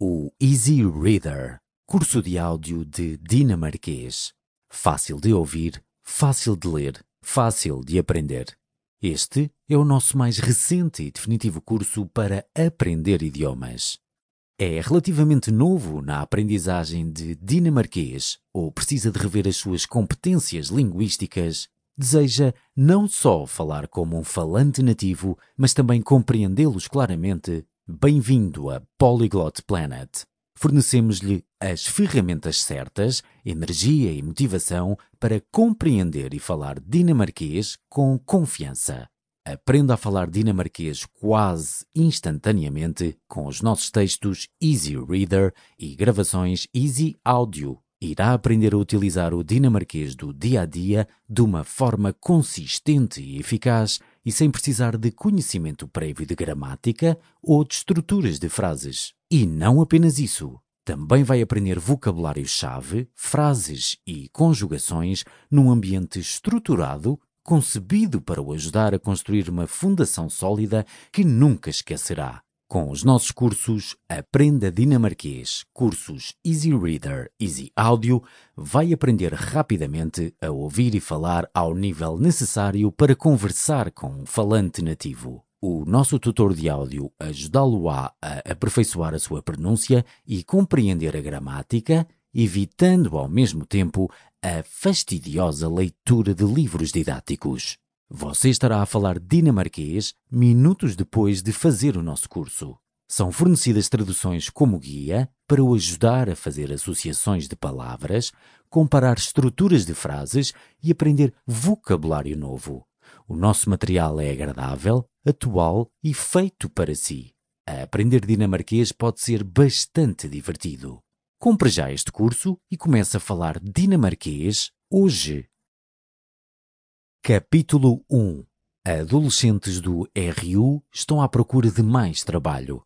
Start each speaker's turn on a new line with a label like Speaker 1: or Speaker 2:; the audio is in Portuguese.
Speaker 1: O Easy Reader, curso de áudio de dinamarquês. Fácil de ouvir, fácil de ler, fácil de aprender. Este é o nosso mais recente e definitivo curso para aprender idiomas. É relativamente novo na aprendizagem de dinamarquês ou precisa de rever as suas competências linguísticas deseja não só falar como um falante nativo, mas também compreendê-los claramente, bem-vindo a Polyglot Planet. Fornecemos-lhe as ferramentas certas, energia e motivação para compreender e falar dinamarquês com confiança. Aprenda a falar dinamarquês quase instantaneamente com os nossos textos Easy Reader e gravações Easy Audio irá aprender a utilizar o dinamarquês do dia a dia de uma forma consistente e eficaz e sem precisar de conhecimento prévio de gramática ou de estruturas de frases. E não apenas isso. Também vai aprender vocabulário-chave, frases e conjugações num ambiente estruturado, concebido para o ajudar a construir uma fundação sólida que nunca esquecerá. Com os nossos cursos Aprenda Dinamarquês, cursos Easy Reader, Easy Audio, vai aprender rapidamente a ouvir e falar ao nível necessário para conversar com um falante nativo. O nosso tutor de áudio ajudá-lo-á a aperfeiçoar a sua pronúncia e compreender a gramática, evitando ao mesmo tempo a fastidiosa leitura de livros didáticos. Você estará a falar dinamarquês minutos depois de fazer o nosso curso. São fornecidas traduções como guia para o ajudar a fazer associações de palavras, comparar estruturas de frases e aprender vocabulário novo. O nosso material é agradável, atual e feito para si. A aprender dinamarquês pode ser bastante divertido. Compre já este curso e comece a falar dinamarquês hoje. Capítulo 1 Adolescentes do RU estão à procura de mais trabalho.